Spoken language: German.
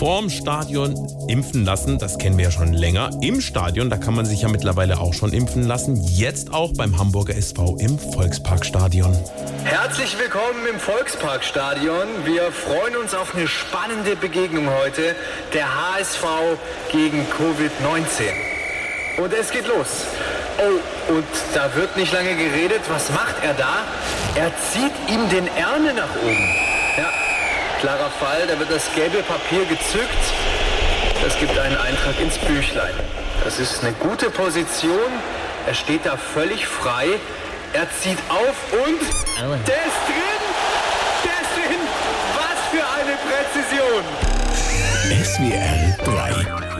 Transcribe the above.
vorm Stadion impfen lassen. Das kennen wir ja schon länger. Im Stadion, da kann man sich ja mittlerweile auch schon impfen lassen. Jetzt auch beim Hamburger SV im Volksparkstadion. Herzlich willkommen im Volksparkstadion. Wir freuen uns auf eine spannende Begegnung heute. Der HSV gegen Covid-19. Und es geht los. Oh, und da wird nicht lange geredet. Was macht er da? Er zieht ihm den Ärmel nach oben. Ja, klarer Fall. Da wird das gelbe Papier gezückt. Das gibt einen Eintrag ins Büchlein. Das ist eine gute Position. Er steht da völlig frei. Er zieht auf und der ist drin. Der ist drin. Was für eine Präzision. SWR 3